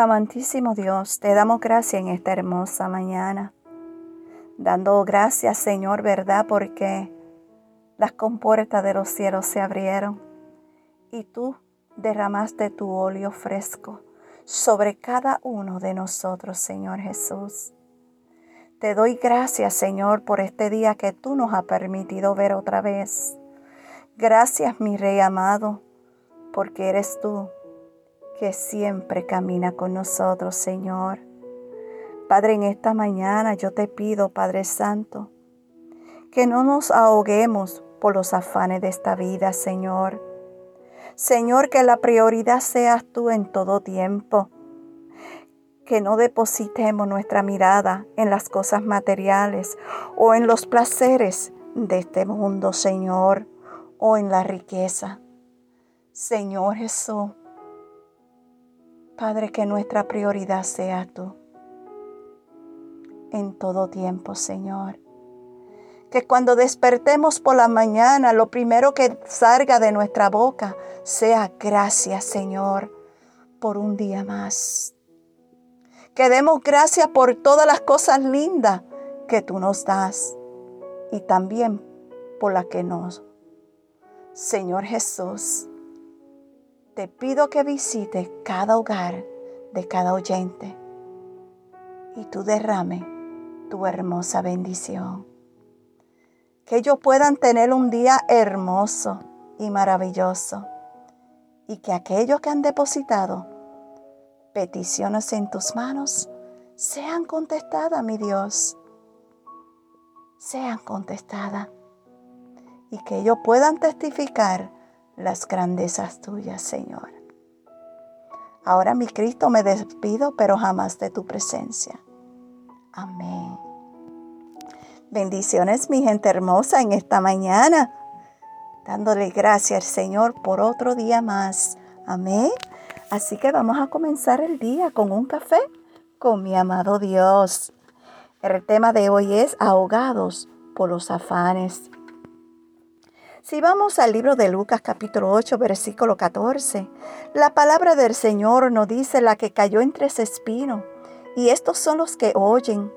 Amantísimo Dios, te damos gracias en esta hermosa mañana, dando gracias Señor, ¿verdad? Porque las compuertas de los cielos se abrieron y tú derramaste tu óleo fresco sobre cada uno de nosotros, Señor Jesús. Te doy gracias, Señor, por este día que tú nos has permitido ver otra vez. Gracias, mi Rey amado, porque eres tú que siempre camina con nosotros, Señor. Padre, en esta mañana yo te pido, Padre Santo, que no nos ahoguemos por los afanes de esta vida, Señor. Señor, que la prioridad seas tú en todo tiempo. Que no depositemos nuestra mirada en las cosas materiales o en los placeres de este mundo, Señor, o en la riqueza. Señor Jesús, Padre, que nuestra prioridad sea tú en todo tiempo, Señor. Que cuando despertemos por la mañana, lo primero que salga de nuestra boca sea gracias, Señor, por un día más. Que demos gracias por todas las cosas lindas que tú nos das y también por las que nos. Señor Jesús, te pido que visites cada hogar de cada oyente y tú derrame tu hermosa bendición. Que ellos puedan tener un día hermoso y maravilloso y que aquellos que han depositado peticiones en tus manos sean contestadas, mi Dios. Sean contestadas y que ellos puedan testificar las grandezas tuyas, Señor. Ahora, mi Cristo, me despido, pero jamás de tu presencia. Amén. Bendiciones, mi gente hermosa, en esta mañana, dándole gracias al Señor por otro día más. Amén. Así que vamos a comenzar el día con un café con mi amado Dios. El tema de hoy es ahogados por los afanes. Si vamos al libro de Lucas capítulo 8 versículo 14, la palabra del Señor nos dice la que cayó entre ese espino, y estos son los que oyen,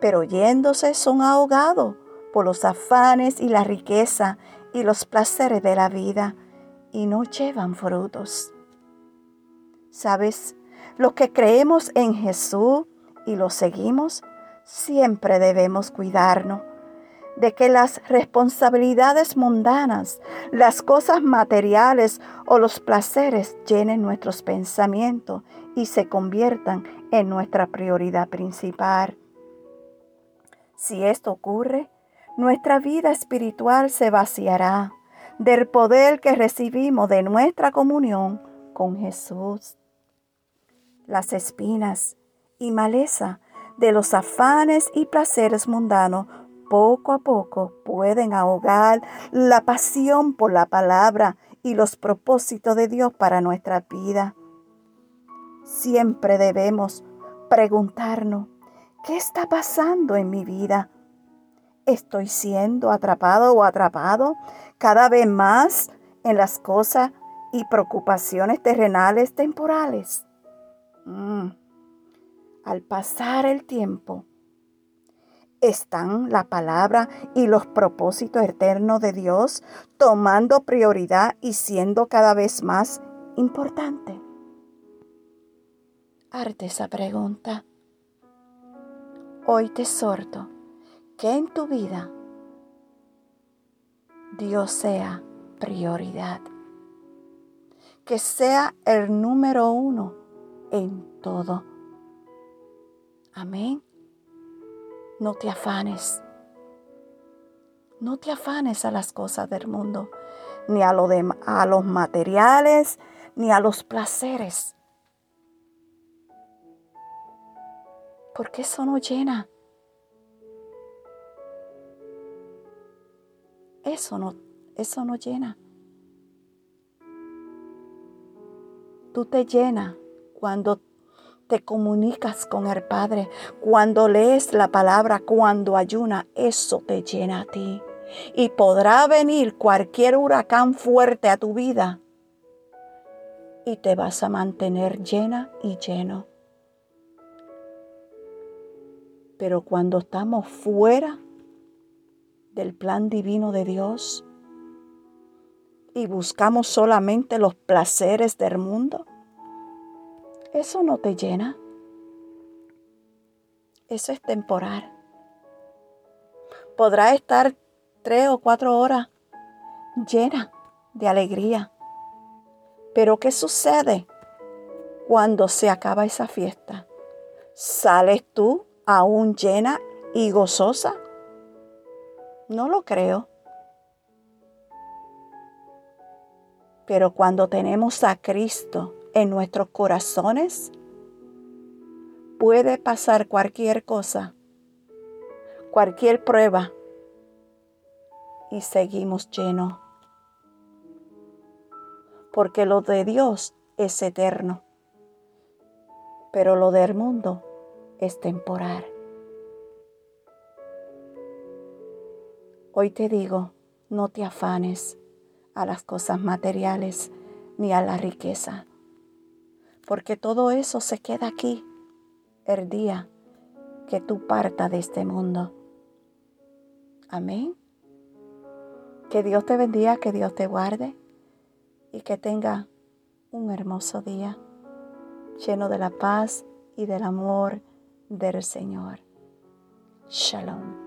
pero oyéndose son ahogados por los afanes y la riqueza y los placeres de la vida, y no llevan frutos. ¿Sabes? Los que creemos en Jesús y lo seguimos, siempre debemos cuidarnos de que las responsabilidades mundanas, las cosas materiales o los placeres llenen nuestros pensamientos y se conviertan en nuestra prioridad principal. Si esto ocurre, nuestra vida espiritual se vaciará del poder que recibimos de nuestra comunión con Jesús. Las espinas y maleza de los afanes y placeres mundanos poco a poco pueden ahogar la pasión por la palabra y los propósitos de Dios para nuestra vida. Siempre debemos preguntarnos, ¿qué está pasando en mi vida? ¿Estoy siendo atrapado o atrapado cada vez más en las cosas y preocupaciones terrenales temporales? Mm. Al pasar el tiempo, están la palabra y los propósitos eternos de Dios tomando prioridad y siendo cada vez más importante? Arte esa pregunta. Hoy te exhorto que en tu vida Dios sea prioridad, que sea el número uno en todo. Amén. No te afanes. No te afanes a las cosas del mundo, ni a, lo de, a los materiales, ni a los placeres. Porque eso no llena. Eso no, eso no llena. Tú te llenas cuando te comunicas con el Padre, cuando lees la palabra, cuando ayuna, eso te llena a ti. Y podrá venir cualquier huracán fuerte a tu vida y te vas a mantener llena y lleno. Pero cuando estamos fuera del plan divino de Dios y buscamos solamente los placeres del mundo, eso no te llena. Eso es temporal. Podrá estar tres o cuatro horas llena de alegría. Pero ¿qué sucede cuando se acaba esa fiesta? ¿Sales tú aún llena y gozosa? No lo creo. Pero cuando tenemos a Cristo en nuestros corazones, puede pasar cualquier cosa, cualquier prueba, y seguimos llenos. Porque lo de Dios es eterno, pero lo del mundo es temporal. Hoy te digo, no te afanes a las cosas materiales ni a la riqueza, porque todo eso se queda aquí el día que tú partas de este mundo. Amén. Que Dios te bendiga, que Dios te guarde y que tenga un hermoso día lleno de la paz y del amor del Señor. Shalom.